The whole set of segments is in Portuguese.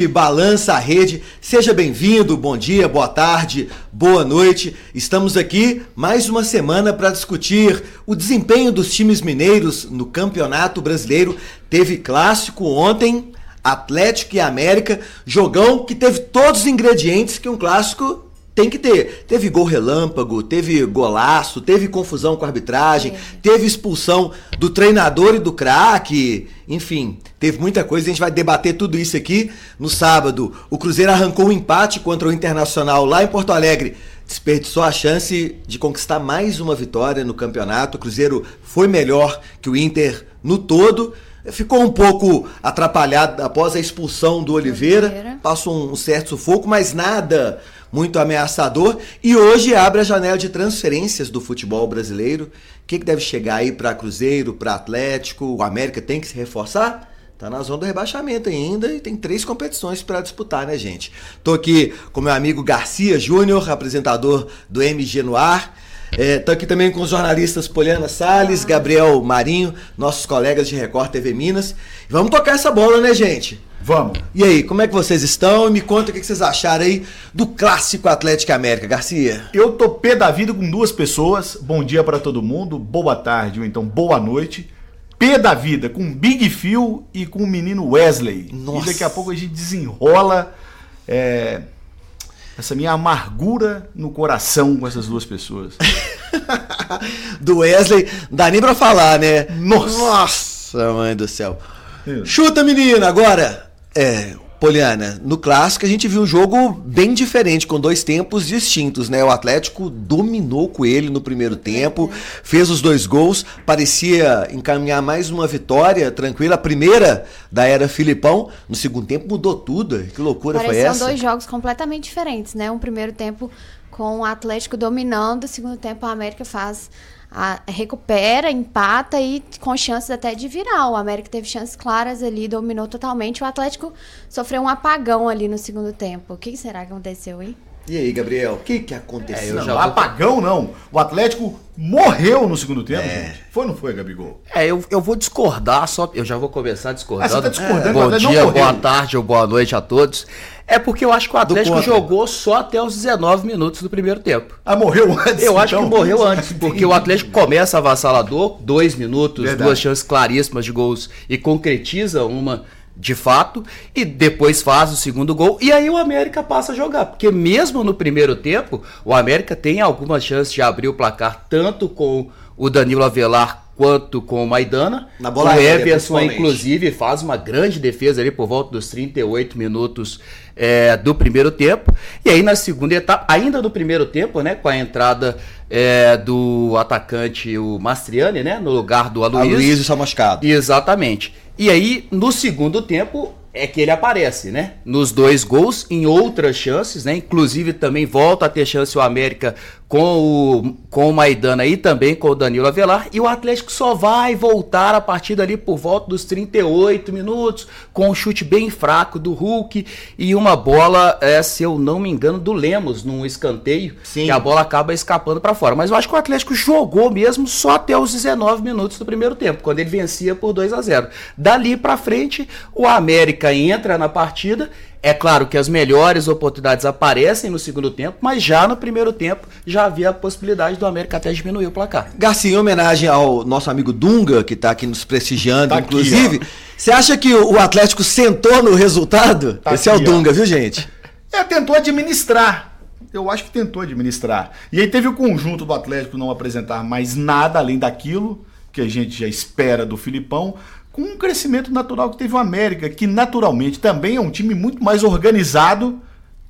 e balança a rede. Seja bem-vindo, bom dia, boa tarde, boa noite. Estamos aqui mais uma semana para discutir o desempenho dos times mineiros no Campeonato Brasileiro. Teve clássico ontem, Atlético e América, jogão que teve todos os ingredientes que um clássico tem que ter. Teve gol relâmpago, teve golaço, teve confusão com a arbitragem, teve expulsão do treinador e do craque, enfim, teve muita coisa. A gente vai debater tudo isso aqui no sábado. O Cruzeiro arrancou um empate contra o Internacional lá em Porto Alegre. Desperdiçou a chance de conquistar mais uma vitória no campeonato. O Cruzeiro foi melhor que o Inter no todo. Ficou um pouco atrapalhado após a expulsão do Oliveira. Oliveira. Passou um certo sufoco, mas nada muito ameaçador. E hoje abre a janela de transferências do futebol brasileiro. O que, que deve chegar aí para Cruzeiro, para Atlético? O América tem que se reforçar? Tá na zona do rebaixamento ainda e tem três competições para disputar, né, gente? Tô aqui com meu amigo Garcia Júnior, apresentador do MG no Ar. É, tô aqui também com os jornalistas Poliana Sales, Gabriel Marinho, nossos colegas de Record TV Minas. Vamos tocar essa bola, né, gente? Vamos. E aí, como é que vocês estão? E me conta o que vocês acharam aí do clássico Atlético América, Garcia. Eu tô pé da vida com duas pessoas. Bom dia para todo mundo, boa tarde ou então boa noite. Pé da vida com Big Phil e com o menino Wesley. Nossa. E daqui a pouco a gente desenrola é, essa minha amargura no coração com essas duas pessoas. do Wesley, dá nem pra falar, né? Nossa, Nossa mãe do céu. Chuta, menina, agora. É, Poliana, no clássico a gente viu um jogo bem diferente, com dois tempos distintos, né? O Atlético dominou o Coelho no primeiro tempo, fez os dois gols, parecia encaminhar mais uma vitória tranquila, a primeira da era Filipão. No segundo tempo mudou tudo. Que loucura Pareciam foi essa? São dois jogos completamente diferentes, né? Um primeiro tempo com o Atlético dominando, o segundo tempo a América faz a, recupera, empata e com chances até de virar. O América teve chances claras ali, dominou totalmente. O Atlético sofreu um apagão ali no segundo tempo. O que será que aconteceu, hein? E aí, Gabriel, o que, que aconteceu? É, não, apagão não. O Atlético morreu no segundo tempo, é. gente. Foi ou não foi, Gabigol? É, eu, eu vou discordar, só eu já vou começar discordando. Ah, você tá discordando? É. Bom dia, boa tarde ou boa noite a todos. É porque eu acho que o Atlético jogou só até os 19 minutos do primeiro tempo. Ah, morreu antes? Eu então? acho que então? morreu antes, porque o Atlético começa avassalador, dois minutos, Verdade. duas chances claríssimas de gols e concretiza uma de fato, e depois faz o segundo gol, e aí o América passa a jogar, porque mesmo no primeiro tempo, o América tem algumas chances de abrir o placar, tanto com o Danilo Avelar quanto com o Maidana. Na bola o Everson, inclusive, faz uma grande defesa ali por volta dos 38 minutos é, do primeiro tempo. E aí na segunda etapa, ainda no primeiro tempo, né, com a entrada é, do atacante, o Mastriani, né, no lugar do Aloysio. Aloysio Samascado. Exatamente. E aí, no segundo tempo, é que ele aparece, né? Nos dois gols, em outras chances, né? Inclusive também volta a ter chance o América com o, com o Maidana e também com o Danilo Avelar. E o Atlético só vai voltar a partir dali por volta dos 38 minutos, com um chute bem fraco do Hulk e uma bola, é, se eu não me engano, do Lemos num escanteio, Sim. que a bola acaba escapando para fora. Mas eu acho que o Atlético jogou mesmo só até os 19 minutos do primeiro tempo, quando ele vencia por 2 a 0. Dali para frente, o América entra na partida é claro que as melhores oportunidades aparecem no segundo tempo, mas já no primeiro tempo já havia a possibilidade do América até diminuir o placar. Garcia, em homenagem ao nosso amigo Dunga, que está aqui nos prestigiando, tá inclusive, aqui, você acha que o Atlético sentou no resultado? Tá Esse aqui, é o Dunga, ó. viu, gente? É, tentou administrar. Eu acho que tentou administrar. E aí teve o conjunto do Atlético não apresentar mais nada além daquilo que a gente já espera do Filipão com um crescimento natural que teve o América, que naturalmente também é um time muito mais organizado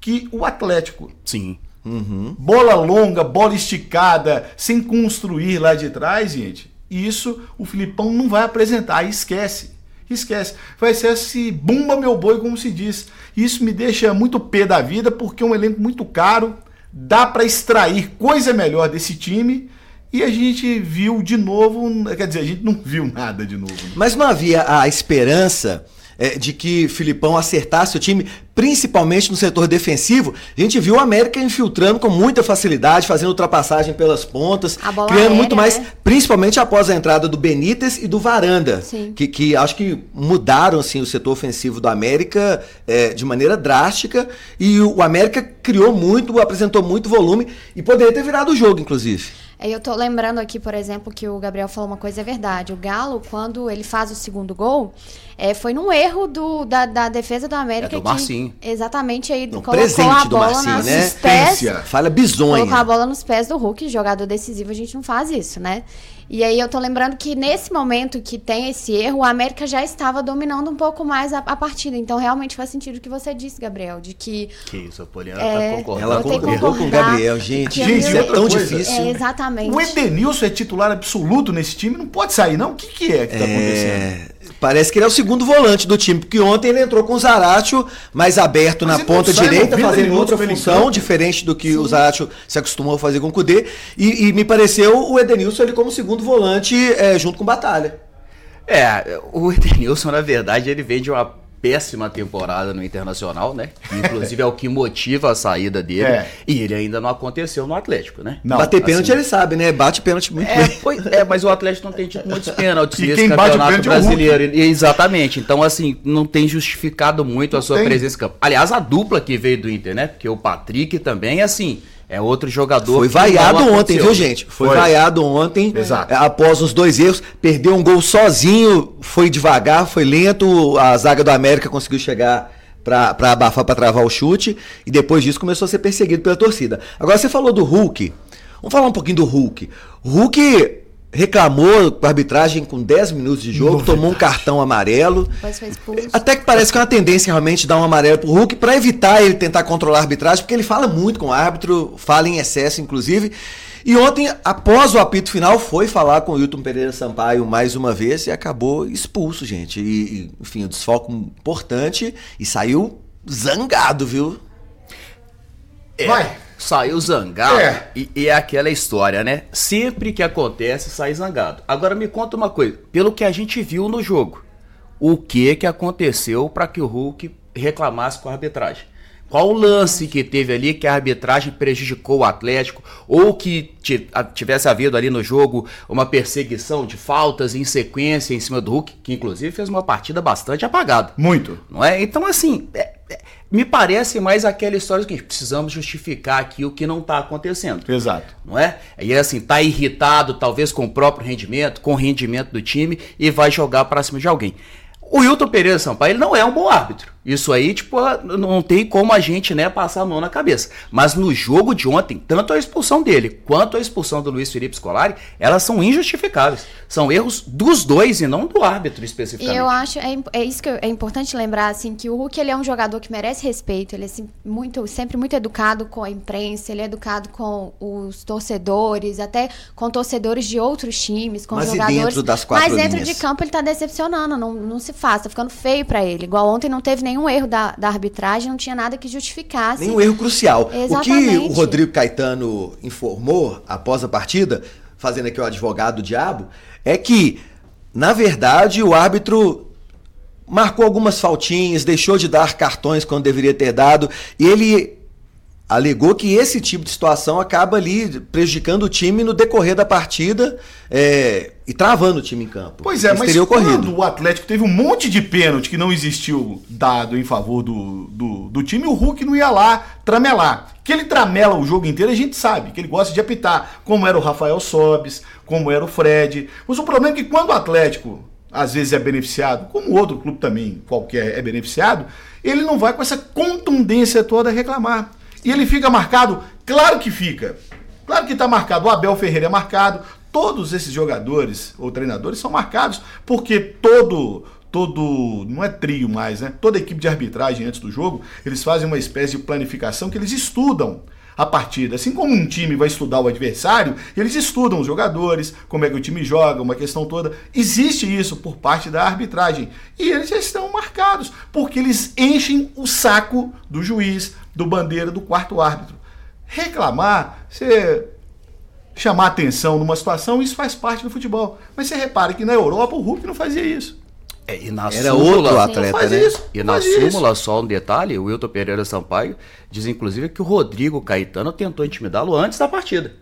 que o Atlético. Sim. Uhum. Bola longa, bola esticada, sem construir lá de trás, gente. Isso o Filipão não vai apresentar. Esquece. Esquece. Vai ser esse bumba meu boi, como se diz. Isso me deixa muito pé da vida, porque é um elenco muito caro. Dá para extrair coisa melhor desse time e a gente viu de novo, quer dizer, a gente não viu nada de novo. Né? Mas não havia a esperança é, de que Filipão acertasse o time, principalmente no setor defensivo. A gente viu o América infiltrando com muita facilidade, fazendo ultrapassagem pelas pontas, criando aérea, muito mais, né? principalmente após a entrada do Benítez e do Varanda, Sim. que, que acho que mudaram assim, o setor ofensivo do América é, de maneira drástica. E o, o América criou muito, apresentou muito volume e poderia ter virado o jogo, inclusive. É, Eu tô lembrando aqui, por exemplo, que o Gabriel falou uma coisa, é verdade. O Galo, quando ele faz o segundo gol, é, foi num erro do, da, da defesa do América. É do que- Marcinho. Exatamente, aí No colocou presente a do bola Marcinho, nos né? pés. Assistência. Falha bizonha. Colocar a bola nos pés do Hulk, jogador decisivo, a gente não faz isso, né? E aí eu tô lembrando que nesse momento que tem esse erro, o América já estava dominando um pouco mais a, a partida. Então realmente faz sentido o que você disse, Gabriel, de que Que isso, a Poliana É, tá concordando. Ela concordou com o Gabriel, gente. que Gente, isso é tão coisa, difícil. é exatamente. O Edenilson é titular absoluto nesse time, não pode sair, não? O que, que é que tá acontecendo? Parece que ele é o segundo volante do time, porque ontem ele entrou com o Zaratio mais aberto Mas na não ponta direita, 90 fazendo outra função, diferente do que o Zaratio se acostumou a fazer com o Kudê. E, e me pareceu o Edenilson ele como segundo volante é, junto com o Batalha. É, o Edenilson, na verdade, ele vem de uma péssima temporada no Internacional, né? Inclusive é o que motiva a saída dele. É. E ele ainda não aconteceu no Atlético, né? Não, Bater pênalti assim- ele sabe, né? Bate pênalti muito É, bem. pois- é, mas o Atlético não tem tido muitos pênaltis E nesse campeonato é brasileiro. E- Exatamente. Então, assim, não tem justificado muito a sua tem. presença em campo. Aliás, a dupla que veio do Inter, né? Porque o Patrick também, assim, é outro jogador. Foi vaiado ontem, viu, gente? Foi, Foi. vaiado ontem. Exato. é, Após os dois erros, perdeu um gol sozinho, foi devagar, foi lento. A zaga do América conseguiu chegar pra pra abafar, pra travar o chute. E depois disso começou a ser perseguido pela torcida. Agora você falou do Hulk. Vamos falar um pouquinho do Hulk. Hulk reclamou com a arbitragem com 10 minutos de jogo, tomou um cartão amarelo. Depois foi expulso. Até que parece que é uma tendência realmente dar um amarelo pro Hulk pra evitar ele tentar controlar a arbitragem, porque ele fala muito com o árbitro, fala em excesso, inclusive. E ontem, após o apito final, foi falar com o Hilton Pereira Sampaio mais uma vez e acabou expulso, gente. E, enfim, um desfoco importante e saiu zangado, viu? É, Vai. Saiu zangado. É. E, e é aquela história, né? Sempre que acontece, sai zangado. Agora me conta uma coisa. Pelo que a gente viu no jogo, o que que aconteceu para que o Hulk reclamasse com a arbitragem? Qual o lance que teve ali que a arbitragem prejudicou o Atlético? Ou que tivesse havido ali no jogo uma perseguição de faltas em sequência em cima do Hulk, que inclusive fez uma partida bastante apagada Muito. não é? Então, assim, é- é- me parece mais aquela história que precisamos justificar aqui o que não está acontecendo, Exato. não é? E assim, tá irritado talvez com o próprio rendimento, com o rendimento do time e vai jogar para cima de alguém. O Wilton Pereira Sampaio, ele não é um bom árbitro. Isso aí, tipo, não tem como a gente, né, passar a mão na cabeça. Mas no jogo de ontem, tanto a expulsão dele quanto a expulsão do Luiz Felipe Scolari, elas são injustificáveis. São erros dos dois e não do árbitro E especificamente. eu acho, é, é isso que eu- é importante lembrar, assim, que o Hulk ele é um jogador que merece respeito, ele é assim, muito, sempre muito educado com a imprensa, ele é educado com os torcedores, até com torcedores de outros times, com Mas e jogadores. dentro das quatro Mas dentro linhas? de campo ele tá decepcionando, não, não se faz, tá ficando feio pra ele. Igual ontem não teve nenhum erro da, da arbitragem, não tinha nada que justificasse. Nenhum erro crucial. O que Exatamente. o Rodrigo Caetano informou após a partida, fazendo aqui o advogado do diabo, é que, na verdade, o árbitro marcou algumas faltinhas, deixou de dar cartões quando deveria ter dado, e ele alegou que esse tipo de situação acaba ali prejudicando o time no decorrer da partida é, e travando o time em campo. Pois é, Isso mas quando o Atlético teve um monte de pênalti que não existiu dado em favor do, do, do time, o Hulk não ia lá tramelar. Que ele tramela o jogo inteiro, a gente sabe, que ele gosta de apitar, como era o Rafael Sobes, como era o Fred. Mas o problema é que quando o Atlético às vezes é beneficiado, como outro clube também qualquer é beneficiado, ele não vai com essa contundência toda reclamar. E ele fica marcado, claro que fica. Claro que está marcado. O Abel Ferreira é marcado. Todos esses jogadores ou treinadores são marcados porque todo todo não é trio mais, né? Toda equipe de arbitragem antes do jogo, eles fazem uma espécie de planificação que eles estudam a partida. Assim como um time vai estudar o adversário, eles estudam os jogadores, como é que o time joga, uma questão toda. Existe isso por parte da arbitragem. E eles já estão marcados, porque eles enchem o saco do juiz, do bandeira, do quarto árbitro. Reclamar, você chamar atenção numa situação, isso faz parte do futebol. Mas você repara que na Europa o Hulk não fazia isso. É, e na Era súmula- outro atleta, né? isso. E na Faz isso. súmula, só um detalhe, o Wilton Pereira Sampaio diz inclusive que o Rodrigo Caetano tentou intimidá-lo antes da partida.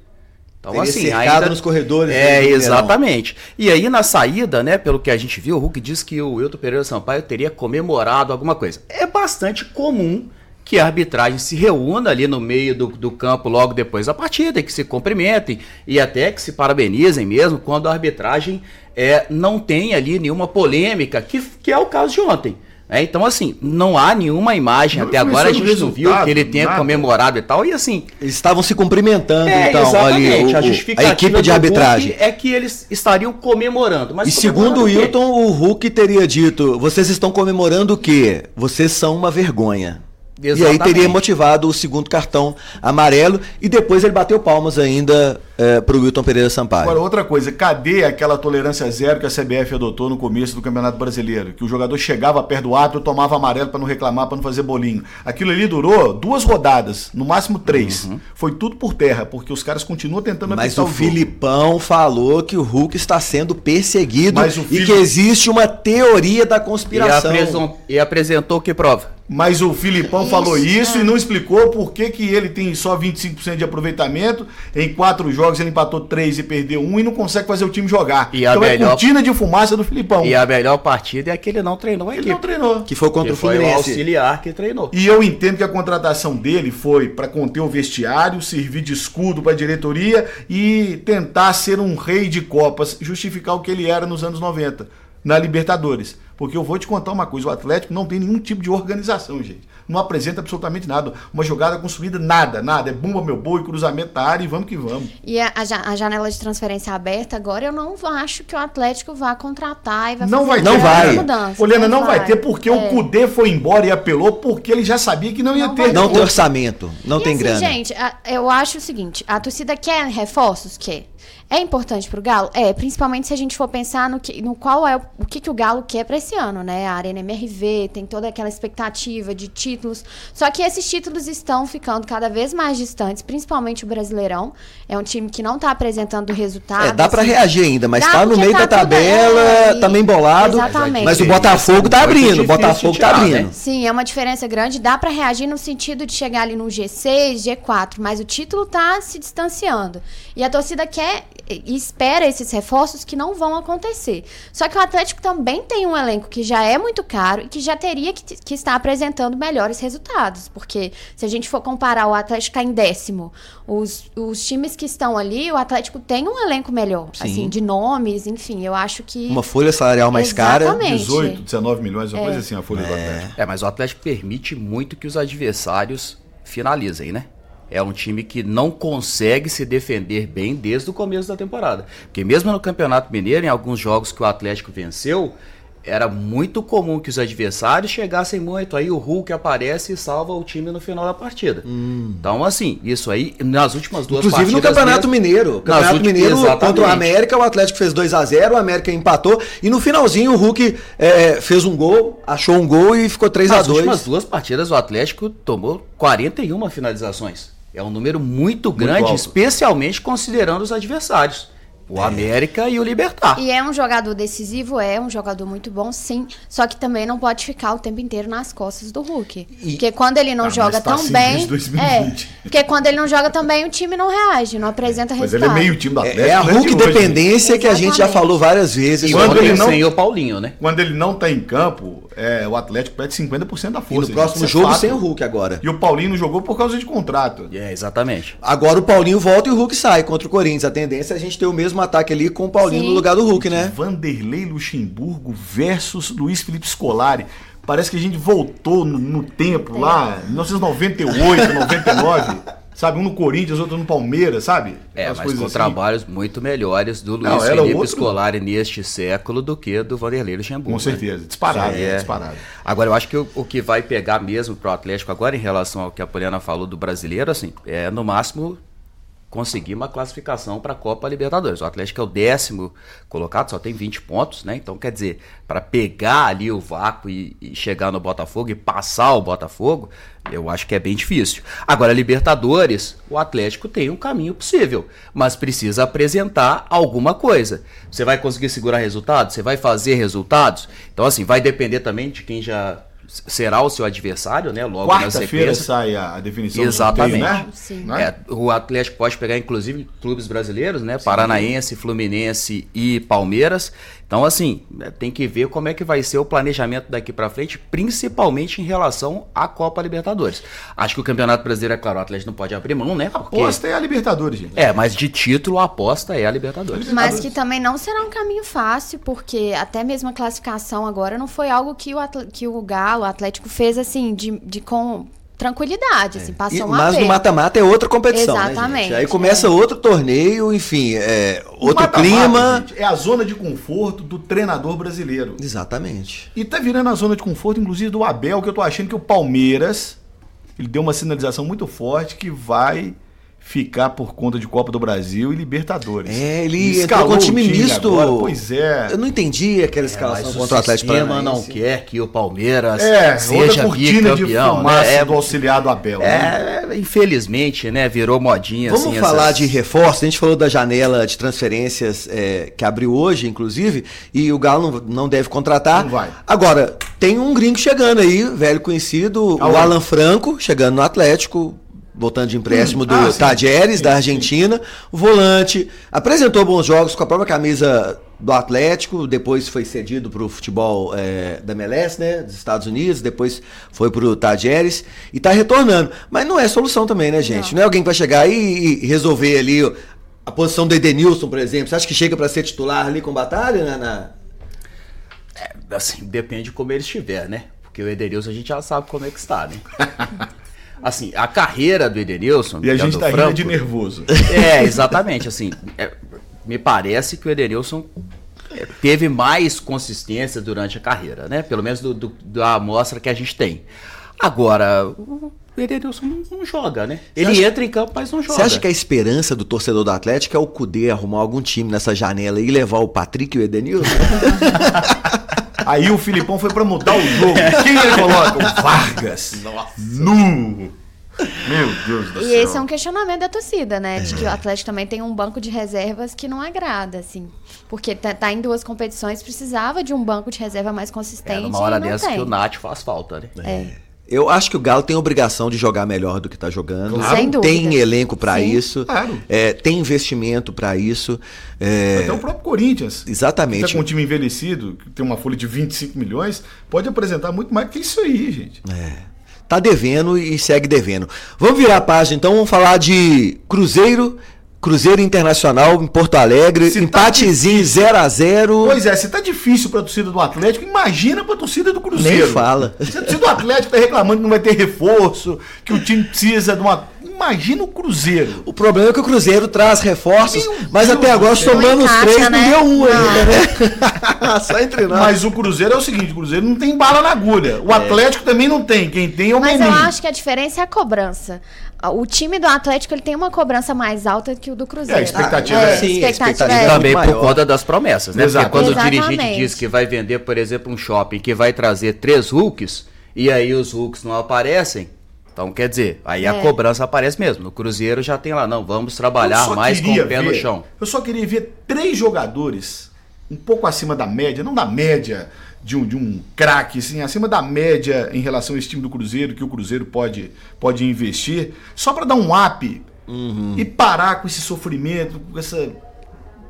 Então, Teria assim, ainda... nos corredores É, Mineirão. exatamente. E aí, na saída, né, pelo que a gente viu, o Hulk diz que o Wilton Pereira Sampaio teria comemorado alguma coisa. É bastante comum que a arbitragem se reúna ali no meio do, do campo logo depois da partida, que se cumprimentem e até que se parabenizem mesmo quando a arbitragem é, não tem ali nenhuma polêmica, que, que é o caso de ontem. né? então, assim, não há nenhuma imagem, Não até agora a gente não viu que ele tenha nada. comemorado e tal, e assim, Eles estavam se cumprimentando, é, então, ali, o- a a equipe de arbitragem. Hulk é que eles estariam comemorando. Mas E segundo o comemorando? Wilton, o Hulk teria dito: vocês estão comemorando o quê? Vocês são uma vergonha. E aí Exatamente. teria motivado o segundo cartão amarelo e depois ele bateu palmas ainda é, pro Wilton Pereira Sampaio. Agora, outra coisa, cadê aquela tolerância zero que a CBF adotou no começo do Campeonato Brasileiro? Que o jogador chegava perto do árbitro, tomava amarelo para não reclamar, para não fazer bolinho. Aquilo ali durou duas rodadas, no máximo três. Foi tudo por terra, porque os caras continuam tentando Mas o jogo. Filipão falou que o Hulk está sendo perseguido Mas o e que existe uma teoria da E, conspiração. apresen- e apresentou que prova? Mas o Filipão Isso, falou isso é. e não explicou por que, que ele tem só 25% de aproveitamento. Em quatro jogos ele empatou três e perdeu um e não consegue fazer o time jogar. E a então é melhor- cortina de fumaça do Filipão. E a melhor partida é que ele não treinou a Ele equipe. não treinou. Que foi contra que o foi o Fluminense. auxiliar que treinou. E eu entendo que a contratação dele foi para conter o vestiário, servir de escudo para a diretoria e tentar ser um rei de copas, justificar o que ele era nos anos 90, na Libertadores. Porque eu vou te contar uma coisa, o Atlético não tem nenhum tipo de organização, gente. Não apresenta absolutamente nada. Uma jogada construída, nada, nada. É bomba meu boi, cruzamento da área e vamos que vamos. E a, a ja- a janela de transferência aberta agora, eu não acho que o Atlético vá contratar e vai Não fazer vai Não vai. mudanças. Olhando, não vai ter porque É. o Cudê foi embora e apelou porque ele já sabia que não ia Não ter. Não tem orçamento, não E tem assim, grana. Gente, a- eu acho o seguinte: a torcida quer reforços? Quer. É importante pro Galo? É, principalmente se a gente for pensar no, que, no qual é o, o que, que o Galo quer pra esse ano, né? A Arena MRV, tem toda aquela expectativa de títulos. Só que esses títulos estão ficando cada vez mais distantes, principalmente o Brasileirão. É um time que não tá apresentando resultados. É, dá pra assim. reagir ainda, mas Dá, tá no meio tá da tabela, é, e- tá meio embolado. Exatamente. Mas o Botafogo tá abrindo, o Botafogo tá tirar, abrindo. né? Sim, é uma diferença grande. Dá pra reagir no sentido de chegar ali no G6, G4, mas o título tá se distanciando. E a torcida quer e espera esses reforços que não vão acontecer. Só que o Atlético também tem um elenco que já é muito caro e que já teria que, que estar apresentando melhores resultados. Porque se a gente for comparar o Atlético tá em décimo, os, os times que estão ali, o Atlético tem um elenco melhor. Sim. Assim, de nomes, enfim, eu acho que. Uma folha salarial mais cara. Exatamente. 18, 19 milhões, uma coisa assim, a folha do Atlético. É, mas o Atlético permite muito que os adversários finalizem, né? É um time que não consegue se defender bem desde o começo da temporada. Porque mesmo no Campeonato Mineiro, em alguns jogos que o Atlético venceu, era muito comum que os adversários chegassem muito. Aí o Hulk aparece e salva o time no final da partida. Então, assim, isso aí, nas últimas duas Hum. Inclusive no partidas Campeonato mesmo- Mineiro. Campeonato últimas- Mineiro exatamente. contra o América, o Atlético fez 2 a 0 o América empatou. E no finalzinho o Hulk é, fez um gol, achou um gol e ficou 3 a Nas últimas 2 duas partidas, o Atlético tomou 41 finalizações. É um número muito grande, alto. especialmente considerando os adversários. O América e o Libertar. E é um jogador decisivo, é um jogador muito bom, sim. Só que também não pode ficar o tempo inteiro nas costas do Hulk. E- Porque quando ele não Ah, joga mas tá tão assim bem. desde 2020. É. Porque quando ele não joga tão bem, o time não reage, não apresenta Mas ele resultado. é meio time do Atlético. É a não Hulk de hoje. dependência que a gente já falou várias vezes. E Quando ele não- sem o Paulinho, né? Quando ele não tá em campo, é, o Atlético perde 50% da E força. no próximo é jogo fato. sem o Hulk agora. E o Paulinho não jogou por causa de contrato. É, exatamente. Agora o Paulinho volta e o Hulk sai contra o Corinthians. A tendência é a gente ter o mesmo ataque ali com o Paulinho Sim. no lugar do Hulk, né? Vanderlei Luxemburgo versus Luiz Felipe Scolari. Parece que a gente voltou no, no tempo lá, 1998, 99. Sabe, um no Corinthians, outro no Palmeiras, sabe? É, Aquelas mas com assim. trabalhos muito melhores do Não, Luiz era Felipe outro- Scolari neste século do que do Vanderlei Luxemburgo. Com né? certeza, disparado, É. disparado. Agora, eu acho que o, o que vai pegar mesmo pro Atlético agora, em relação ao que a Poliana falou do brasileiro, assim, é no máximo conseguir uma classificação para a Copa Libertadores. O Atlético é o décimo colocado, só tem 20 pontos, né? Então, quer dizer, para pegar ali o vácuo e, e, chegar no Botafogo e passar o Botafogo, eu acho que é bem difícil. Agora, Libertadores, o Atlético tem um caminho possível, mas precisa apresentar alguma coisa. Você vai conseguir segurar resultados? Você vai fazer resultados? Então, assim, vai depender também de quem já será o seu adversário, né? Logo na sequência. sai a, definição Exatamente. do sorteio, né? É, o Atlético pode pegar, inclusive, clubes brasileiros, né? Sim. Paranaense, Fluminense e Palmeiras. Então, assim, tem que ver como é que vai ser o planejamento daqui para frente, principalmente em relação à Copa Libertadores. Acho que o Campeonato Brasileiro, é claro, o Atlético não pode abrir mão, né? Porque... A aposta é a Libertadores, gente. É, mas de título a aposta é a Libertadores. Mas que também não será um caminho fácil, porque até mesmo a classificação agora não foi algo que o, que o Galo, o Atlético, fez assim, de, de com tranquilidade, assim, passou e, uma Mas vez. no mata-mata é outra competição, né, Exatamente. Né, Aí começa é. outro torneio, enfim, é, outro mata -mata, clima. Gente, é a zona de conforto do treinador brasileiro. Exatamente. E tá virando a zona de conforto, inclusive, do Abel, que eu tô achando que o Palmeiras, ele deu uma sinalização muito forte que vai ficar por conta de Copa do Brasil e Libertadores. É, ele escalou com o time, time misto. Agora, pois é. Eu não entendi aquela é, escalação contra o Atlético Paranaense. não quer que o Palmeiras é, seja cortina bicampeão, de né? É, do auxiliado Abel. É, né? infelizmente, né, virou modinha. Vamos assim, falar essas... de reforço. A gente falou da janela de transferências é, que abriu hoje, inclusive, e o Galo não, não deve contratar. Não vai. Agora, tem um gringo chegando aí, velho conhecido, Aonde? o Alan Franco, chegando no Atlético voltando de empréstimo hum. do ah, Tajeres, da Argentina. O volante apresentou bons jogos com a própria camisa do Atlético, depois foi cedido para o futebol é, da MLS, né, dos Estados Unidos, depois foi para o Tajeres e está retornando. Mas não é solução também, né, gente? Não, não é alguém que vai chegar e, e resolver ali a posição do Edenilson, por exemplo. Você acha que chega para ser titular ali com batalha né, na... É, assim, depende de como ele estiver, né? Porque o Edenilson a gente já sabe como é que está, né? assim, a carreira do Edenilson. E a gente tá Franco, de nervoso. É, exatamente. Assim, é, me parece que o Edenilson é, teve mais consistência durante a carreira, né? Pelo menos do, do, da amostra que a gente tem. Agora, o Edenilson não, não joga, né? Ele acha, entra em campo, mas não joga. Você acha que a esperança do torcedor do Atlético é o Cudê arrumar algum time nessa janela e levar o Patrick e o Edenilson? Aí o Filipão foi para mudar o jogo. Quem ele coloca? O Vargas. Nossa. Nu. Meu Deus do e céu. E esse é um questionamento da torcida, né? De que o Atlético também tem um banco de reservas que não agrada, assim. Porque tá, tá em duas competições, precisava de um banco de reserva mais consistente. É, numa hora dessa tem. que o Nath faz falta, né? É. Eu acho que o Galo tem a obrigação de jogar melhor do que está jogando. Claro. Sem dúvida. Tem elenco para isso. Claro. É, tem investimento para isso. É... Até o próprio Corinthians. Exatamente. Está com um time envelhecido, que tem uma folha de 25 milhões, pode apresentar muito mais que isso aí, gente. É. Tá devendo e segue devendo. Vamos virar a página então, vamos falar de Cruzeiro Cruzeiro Internacional em Porto Alegre, se tá empatezinho 0x0. Pois é, se tá difícil pra torcida do Atlético, imagina pra torcida do Cruzeiro. Nem fala. Se a torcida do Atlético tá reclamando que não vai ter reforço, que o time precisa de uma. Imagina o Cruzeiro. O problema é que o Cruzeiro traz reforços, Meu mas Deus até agora, somando os três, né? não deu um ainda, né? Só entre nós. Mas o Cruzeiro é o seguinte: o Cruzeiro não tem bala na agulha. O é. Atlético também não tem. Quem tem é o Mas eu acho que a diferença é a cobrança. O time do Atlético ele tem uma cobrança mais alta que o do Cruzeiro. É, a expectativa é, é, sim, a expectativa é também por conta das promessas, né? Exato. Porque quando Exatamente. o dirigente diz que vai vender, por exemplo, um shopping que vai trazer três Hulks e aí os Hulks não aparecem, então quer dizer, aí é. a cobrança aparece mesmo. No Cruzeiro já tem lá, não, vamos trabalhar mais com o pé ver, no chão. Eu só queria ver três jogadores um pouco acima da média, não da média de um, de um craque, assim, acima da média em relação a esse time do Cruzeiro, que o Cruzeiro pode, pode investir, só para dar um up uhum. e parar com esse sofrimento, com essa,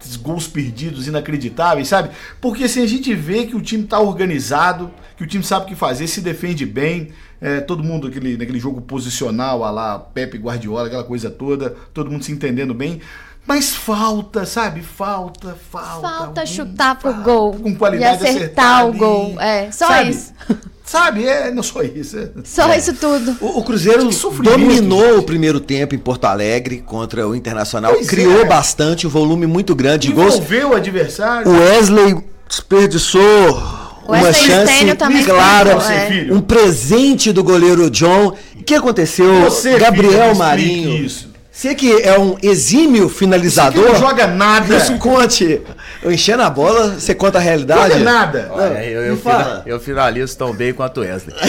esses gols perdidos inacreditáveis, sabe? Porque assim, a gente vê que o time está organizado, que o time sabe o que fazer, se defende bem, é, todo mundo aquele, naquele jogo posicional, a lá Pepe Guardiola, aquela coisa toda, todo mundo se entendendo bem. Mas falta, sabe? Falta, falta. Falta chutar pro falta, gol. Com qualidade e acertar o gol. É, só sabe? isso. Sabe? É, não só isso. É. Só é. isso tudo. O, o Cruzeiro dominou o primeiro tempo em Porto Alegre contra o Internacional. Pois criou é. bastante, um volume muito grande de gols. Envolveu o adversário. O Wesley desperdiçou uma chance clara, é. um presente do goleiro John. O que aconteceu? Você, Gabriel filho, Marinho. Você que é um exímio finalizador. Você que não joga nada. Isso conte. Eu enchendo a bola, você conta a realidade? Joga nada. Olha, eu, eu, fina- finalizo tão bem quanto o Wesley.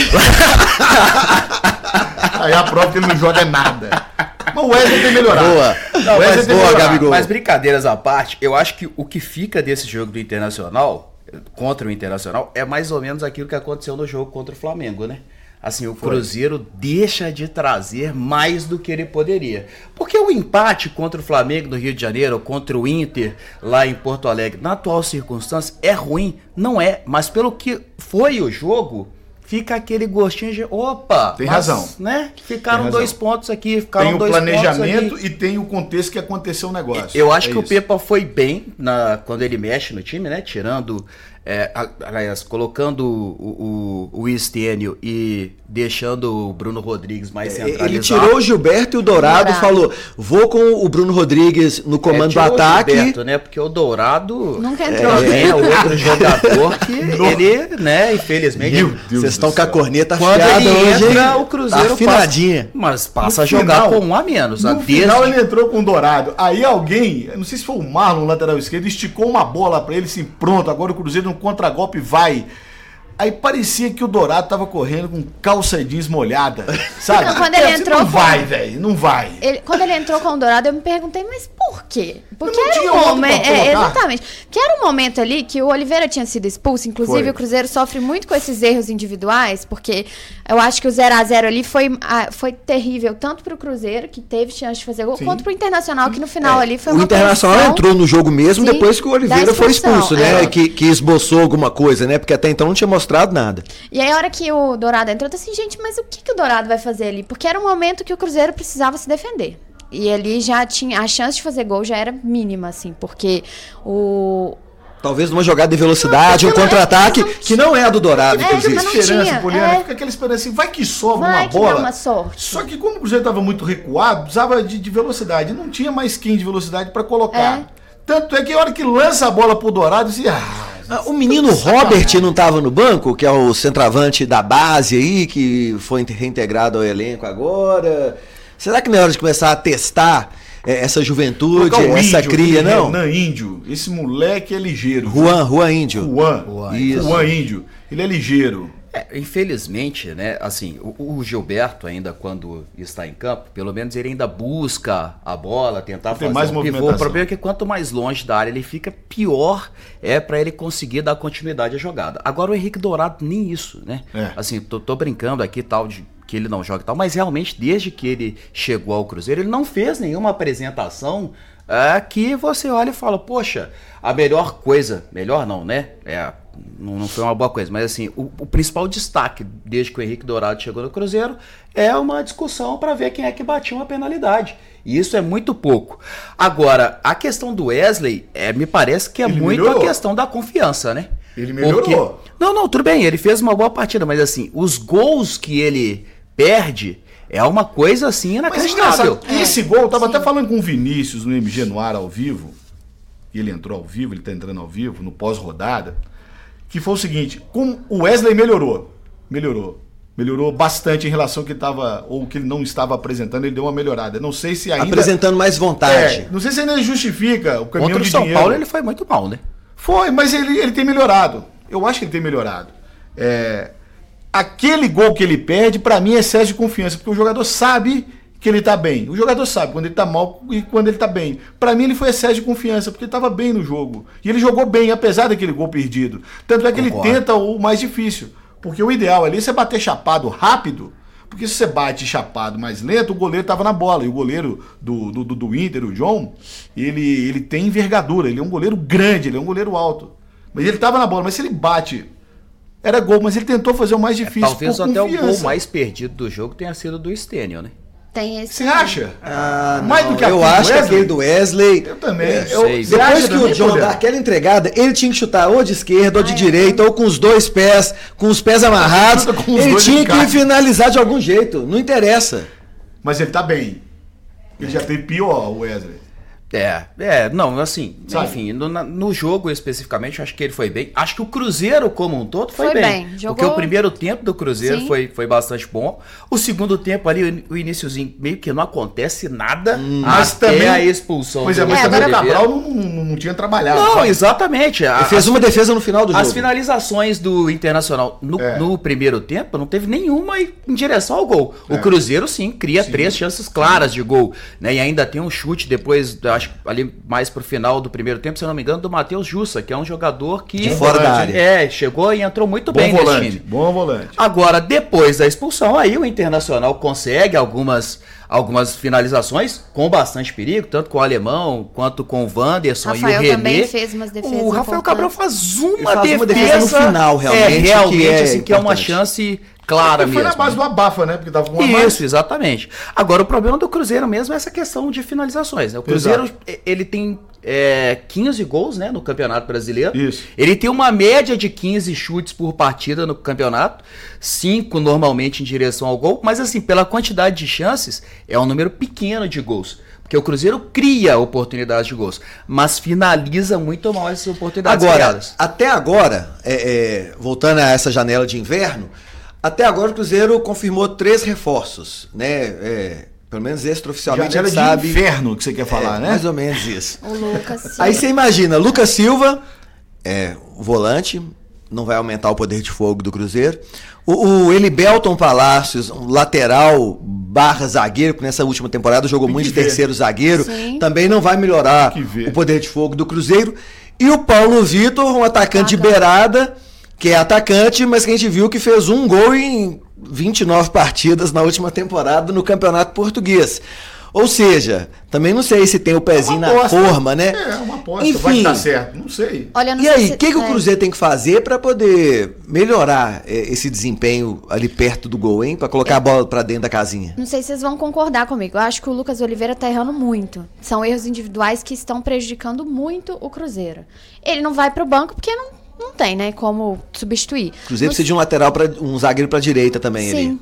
Aí a prova que ele não joga nada. Mas o Wesley tem melhorado. Boa. Não, O Wesley mas, tem boa, melhorado. Gabigol. mas brincadeiras à parte, eu acho que o que fica desse jogo do Internacional, contra o Internacional, é mais ou menos aquilo que aconteceu no jogo contra o Flamengo, né? Assim, o Cruzeiro deixa de trazer mais do que ele poderia. Porque o empate contra o Flamengo no Rio de Janeiro, ou contra o Inter lá em Porto Alegre, na atual circunstância, é ruim? Não é. Mas pelo que foi o jogo, fica aquele gostinho de. Opa! Tem mas, razão. Né? Ficaram Tem razão. dois pontos aqui, ficaram Tem o dois pontos ali. planejamento e tem o contexto que aconteceu o negócio. Eu acho É que o isso. Pepa foi bem na, quando ele mexe no time, né? Tirando, é, aliás, colocando o, o, o Estênio e deixando o Bruno Rodrigues mais centralizado. Ele tirou o Gilberto e o Dourado, Dourado. falou: vou com o Bruno Rodrigues no É, comando do tirou o ataque. Gilberto, né? Porque o Dourado Nunca entrou. também é outro jogador que ele, né, infelizmente. Vocês estão com a corneta Quando afiada ele hoje, entra, o Cruzeiro Tá afinadinha. passa, mas passa No a jogar final- com um a menos. No a desde- final ele entrou com o Dourado. Aí alguém, não sei se foi o Marlon, lateral esquerdo, esticou uma bola pra ele assim, pronto, agora o Cruzeiro no contragolpe vai. Aí parecia que o Dourado tava correndo com calça jeans molhada, sabe? Não, quando ele entrou Não com- vai, velho, não vai. Ele- quando ele entrou com o Dourado, eu me perguntei, mas por quê? Porque Não era um momento. colocar. exatamente. Porque era um momento ali que o Oliveira tinha sido expulso. Inclusive, Foi. o Cruzeiro sofre muito com esses erros individuais, porque eu acho que o 0 a 0 ali foi, foi terrível, tanto pro Cruzeiro, que teve chance de fazer gol, Sim. quanto pro Internacional, que no final ali foi O uma Internacional pressão. entrou no jogo mesmo depois que o Oliveira foi expulso, né? é. Que, que esboçou alguma coisa, né? Porque até então não tinha mostrado nada. E aí, a hora que o Dourado entrou, eu tô assim, gente, mas o que, que o Dourado vai fazer ali? Porque era um momento que o Cruzeiro precisava se defender. E ali já tinha. A chance de fazer gol já era mínima, assim, porque o. Talvez numa jogada de velocidade, um Não, é- contra-ataque, que não é a do Dourado, É, inclusive. mas não esperança, tinha, Poliana, é. fica aquela esperança assim, vai que sobra Vai uma que bola. uma sorte. Só que como o Cruzeiro estava muito recuado, precisava de, de velocidade. Não tinha mais quem de velocidade para colocar. É. Tanto é que a hora que lança a bola pro Dourado, assim, ah, Ah, O menino Robert não estava no banco, que é o centroavante da base aí, que foi reintegrado ao elenco agora. Será que não é hora de começar a testar eh, essa juventude, essa índio cria, aqui, não? Renan Índio. Esse moleque é ligeiro. Juan, Juan Índio. Juan. Juan, isso. Juan Índio. Ele é ligeiro. É, infelizmente, né, assim, o, o Gilberto ainda quando está em campo, pelo menos ele ainda busca a bola, tentar Tem fazer mais um pivô. O problema é que quanto mais longe da área ele fica, pior é para ele conseguir dar continuidade à jogada. Agora o Henrique Dourado nem isso, né? É. Assim, tô, tô brincando aqui tal de que ele não joga e tal, mas realmente desde que ele chegou ao Cruzeiro, ele não fez nenhuma apresentação é, que você olha e fala, poxa, a melhor coisa, melhor não, né? É, não, não foi uma boa coisa, mas assim, o, o principal destaque desde que o Henrique Dourado chegou no Cruzeiro é uma discussão para ver quem é que batia uma penalidade. E isso é muito pouco. Agora, a questão do Wesley, é, me parece que é Ele muito melhorou. a questão da confiança, né? Ele melhorou. Não, não, tudo bem, ele fez uma boa partida, mas assim, os gols que ele perde é uma coisa assim Mas inacreditável. engraçado, esse gol, eu tava até falando com o Vinícius no MG no ar ao vivo, e ele entrou ao vivo, ele tá entrando ao vivo, no pós-rodada, que foi o seguinte, como o Wesley melhorou, melhorou, melhorou bastante em relação ao que ele tava, ou que ele não estava apresentando, ele deu uma melhorada. Não sei se ainda... Apresentando mais vontade. É, não sei se ainda justifica o caminhão Contra o de São dinheiro. Paulo ele foi muito mal, né? Foi, mas ele, ele tem melhorado. Eu acho que ele tem melhorado. É, aquele gol que ele perde, pra mim, é excesso de confiança, porque o jogador sabe que ele tá bem. O jogador sabe quando ele tá mal e quando ele tá bem. Pra mim, ele foi excesso de confiança, porque ele tava bem no jogo. E ele jogou bem, apesar daquele gol perdido. Tanto é que Concordo. ele tenta o mais difícil. Porque o ideal ali é você bater chapado rápido. Porque se você bate chapado mais lento, o goleiro tava na bola. E o goleiro do, do, do- do Inter, o John, ele, ele tem envergadura. Ele é um goleiro grande, ele é um goleiro alto. Mas ele tava na bola. Mas se ele bate, era gol. Mas ele tentou fazer o mais difícil. Talvez por até o gol confiança. mais perdido do jogo tenha sido do Stênio, né? Tem esse. Você acha? Ah, Mais não, do que a eu acho que Wesley? aquele do Wesley. Eu também. É, Eu- sei. você Depois acha que o John dá aquela entregada, ele tinha que chutar ou de esquerda ou de Ah, é. direita, ou com os dois pés, com os pés amarrados. Os Ele tinha que finalizar de algum jeito. Não interessa. Mas ele tá bem. Ele já teve pior, o Wesley. É, é, não, assim, Sabe? enfim, no, no jogo especificamente, eu acho que ele foi bem. Acho que o Cruzeiro como um todo foi, Foi bem. bem, Porque jogou- o primeiro tempo do Cruzeiro Sim. foi, foi bastante bom. O segundo tempo ali, o iníciozinho, meio que não acontece nada Mas até também- a expulsão Pois é, mas É, também o Cabral não, não, não tinha trabalhado. Não, sabe? exatamente. A- Ele fez uma defesa no final do As jogo. finalizações do Internacional no, É. no primeiro tempo não teve nenhuma em direção ao gol. É. O Cruzeiro sim cria três chances claras de gol, né? E ainda tem um chute depois, acho ali mais pro final do primeiro tempo, se eu não me engano, do Matheus Jussa, que é um jogador que De fora da área. É, chegou e entrou muito Bom bem volante, nesse time. bom volante. Agora, depois da expulsão, aí o Internacional consegue algumas, algumas finalizações com bastante perigo, tanto com o Alemão quanto com o Wanderson e o Rafael René. também fez umas defesas O Rafael. Cabral faz uma, faz defesa, uma defesa no final, realmente, É, realmente, que é assim, que é uma chance clara Foi mesmo. na base do abafa, né? Porque tava com uma Isso, mais. exatamente. Agora, o problema do Cruzeiro mesmo é essa questão de finalizações. né? O Cruzeiro, Exato. ele tem é, 15 gols né, no Campeonato Brasileiro. Isso. Ele tem uma média de 15 chutes por partida no campeonato, 5 normalmente em direção ao gol, mas assim, pela quantidade de chances, é um número pequeno de gols. Porque o Cruzeiro cria oportunidades de gols, mas finaliza muito mal essas oportunidades Agora, criadas. até agora, é, é, voltando a essa janela de inverno, até agora o Cruzeiro confirmou três reforços, né? É, pelo menos extraoficialmente a Janela de sabe. inferno que você quer falar, É, né? Mais ou menos isso. O Lucas. sim. Aí você imagina, Lucas Silva, é, o volante, não vai aumentar o poder de fogo do Cruzeiro. O, o Elibelton Palácios, um lateral barra zagueiro, que nessa última temporada jogou Tem muito de ver. terceiro zagueiro, Sim. também não vai melhorar o poder de fogo do Cruzeiro. E o Paulo Vitor, um atacante de Atacante. beirada, que é atacante, mas que a gente viu que fez um gol em 29 partidas na última temporada no Campeonato Português. Ou seja, também não sei se tem o pezinho Uma na forma, né? É, uma aposta. Enfim. Vai dar certo. Não sei. Olha, não E sei aí, se- o que, que o é. Cruzeiro tem que fazer para poder melhorar eh, esse desempenho ali perto do gol, hein? Para colocar a bola para dentro da casinha. Não sei se vocês vão concordar comigo. Eu acho que o Lucas Oliveira tá errando muito. São erros individuais que estão prejudicando muito o Cruzeiro. Ele não vai pro banco porque não, não tem, né, como substituir. O Cruzeiro Não precisa de um lateral para um zagueiro para direita também Sim, ali.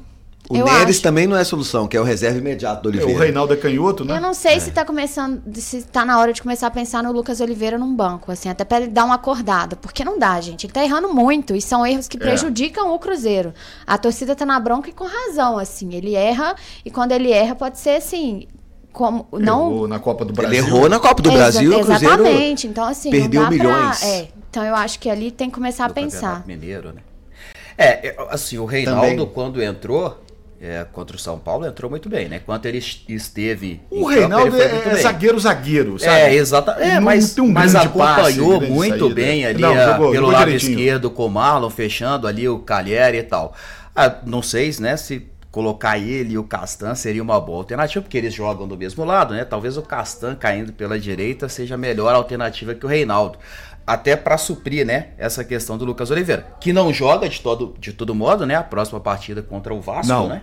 O eu Neres acho. também não é solução, que é o reserva imediato do É, Oliveira. o Reinaldo é canhoto, né? Eu não sei se tá começando, se tá na hora de começar a pensar no Lucas Oliveira num banco, assim, até pra ele dar uma acordada, porque não dá, gente. Ele tá errando muito e são erros que É. prejudicam o Cruzeiro. A torcida tá na bronca e com razão, assim. Ele erra e quando ele erra pode ser assim, como não Errou na Copa do Ele Brasil. errou na Copa do Exa- Brasil, Cruzeiro Exatamente. Então, assim, perdeu não dá milhões. Pra, é, então eu acho que ali tem que começar a pensar. Mineiro, né? É, assim, o Reinaldo, Também. quando entrou é, contra o São Paulo, entrou muito bem, né? Quando ele est- esteve. em O campo, Reinaldo ele foi é, muito é zagueiro, zagueiro, sabe? É, exatamente. Ele É, mas, tem um mas acompanhou passe, muito saída. bem ali Não, a- jogou- pelo jogou lado direitinho. esquerdo com o Marlon, fechando ali o Calheri e tal. Ah, não sei né, se colocar ele e o Castan seria uma boa alternativa, porque eles jogam do mesmo lado, né? Talvez o Castan caindo pela direita seja a melhor alternativa que o Reinaldo. Até para suprir, né, essa questão do Lucas Oliveira, que não joga de todo, de todo modo, né? A próxima partida contra o Vasco, Não. né?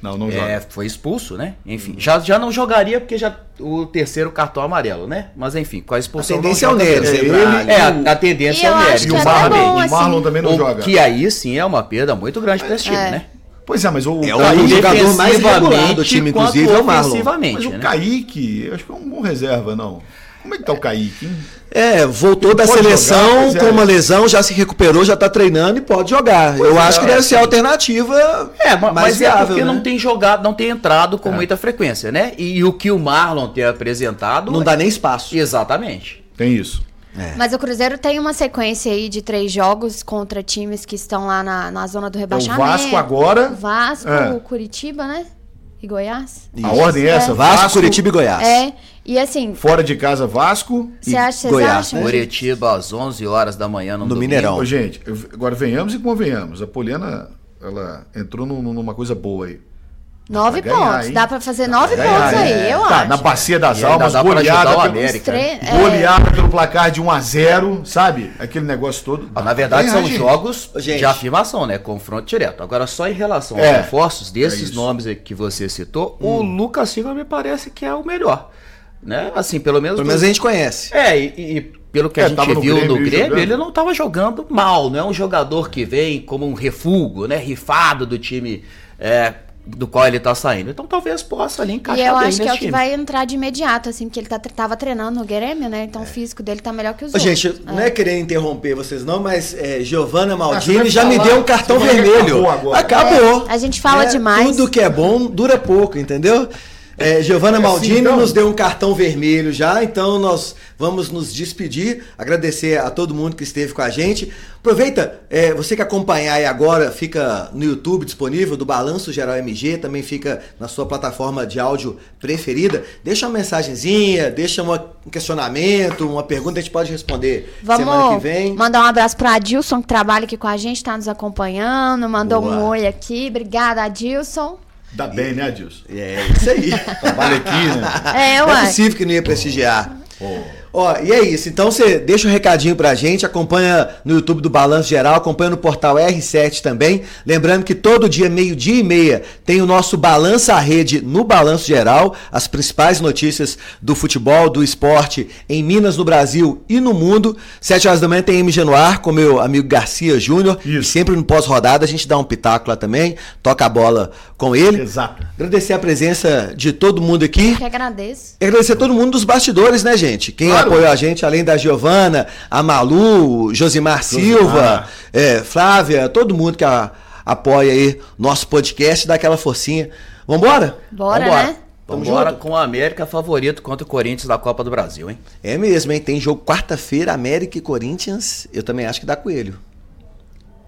Não, não É, joga. foi expulso, né? Enfim, já, já não jogaria porque já o terceiro cartão amarelo, né? Mas enfim, com a A expulsão. tendência é o Neres. É, ele-. É, a, a tendência E é o Neres. E que o é Marlon, bom, o Marlon assim. também não O joga. que aí sim é uma perda muito grande para esse time, É. né? Pois é, mas o, É o Kaique, jogador mais regular do time, inclusive, é o Marlon. mas o né? Kaique, eu acho que é um bom reserva, não. Como é que tá o Kaique, hein? É, voltou da Pode seleção jogar, pois é. com uma lesão, já se recuperou, já tá treinando e pode jogar. Eu é, acho que deve ser a alternativa É, ma- mais mas é viável, porque né? não tem jogado, não tem entrado É. com muita frequência, né? E, o que o Marlon tem apresentado. Não dá nem espaço. Exatamente. Tem isso. Mas o Cruzeiro tem uma sequência aí de três jogos contra times que estão lá na, na zona do É o rebaixamento. Vasco agora. Vasco, É. Curitiba, né? E Goiás. A ordem é essa? Vasco, Curitiba e Goiás. É. E assim, Fora de casa, Vasco. você e- acha, Goiás, acham? né? Curitiba às 11 horas da manhã no, No domingo. Mineirão. Ô, gente, agora venhamos e convenhamos. A Poliana, ela entrou num- numa coisa boa aí. Nove ganhar, pontos. hein? Dá pra fazer Dá nove pra ganhar, pontos aí, é. eu tá, acho. na bacia das E almas, goleada, o pelo, América. Tre- é. goleada pelo placar de 1 a 0 sabe? Aquele negócio todo. Ah, Na verdade, Ganhar, são gente. jogos gente. de afirmação, né? Confronto direto. Agora, só em relação aos É, reforços, é desses isso. nomes aí que você citou, o Lucas Silva me parece que é o melhor. Né? Assim, pelo menos. Pelo menos a gente conhece. É, e, e pelo que É, a gente no viu Grêmio no aí Grêmio, jogando. ele não estava jogando mal, não é um jogador que vem como um refúgio, né? Rifado do time. é, do qual ele tá saindo. Então talvez possa ali encaixar E eu bem acho que é o que vai entrar de imediato, assim, porque ele tá, tava treinando no Grêmio, né? Então o físico dele tá melhor que os Ô, outros. gente, não é querer interromper vocês não, mas é, Giovanna Ah, Maldini já me deu um cartão vermelho. acabou agora. Acabou. É, a gente fala demais. Tudo que é bom dura pouco, entendeu? É, Giovanna É assim, Maldini então? nos deu um cartão vermelho já, então nós vamos nos despedir, agradecer a todo mundo que esteve com a gente. Aproveita, é, você que acompanhar aí agora, fica no YouTube disponível, do Balanço Geral MG, também fica na sua plataforma de áudio preferida. Deixa uma mensagenzinha, deixa um questionamento, uma pergunta, a gente pode responder semana que Vamos vem. mandar um abraço pra Adilson, que trabalha aqui com a gente, tá nos acompanhando, mandou Boa. um oi aqui. Obrigada, Adilson. Dá bem, né, Adilson? É isso aí. Trabalha aqui, né? É, Não é ué. possível que não ia prestigiar. Pô. Ó, e é isso. Então você deixa um recadinho pra gente, acompanha no YouTube do Balanço Geral, acompanha no portal R7 também. Lembrando que todo dia, meio-dia e meia, tem o nosso Balança Rede no Balanço Geral, as principais notícias do futebol, do esporte em Minas, no Brasil e no mundo. Sete horas da manhã tem MG no ar com meu amigo Garcia Júnior. Isso. E sempre no pós-rodada a gente dá um pitaco lá também, toca a bola com ele. Exato. Agradecer a presença de todo mundo aqui. Que agradeço. E agradecer a todo mundo dos bastidores, né, gente? Quem Claro. Apoiou a gente, além da Giovana, a Malu, Josimar Silva, é, Flávia, todo mundo que a- apoia aí nosso podcast, dá aquela forcinha. Vambora? Bora, Vambora. né? Tamo Vambora junto? com o América favorito contra o Corinthians da Copa do Brasil, hein? É mesmo, hein? Tem jogo quarta-feira, América e Corinthians. Eu também acho que dá coelho.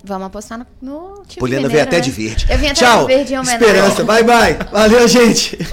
Vamos apostar no, no time Poliana mineiro, veio até né? de verde. Eu vim até Tchau. de verde em homenagem. Esperança. Bye, bye. Valeu, gente.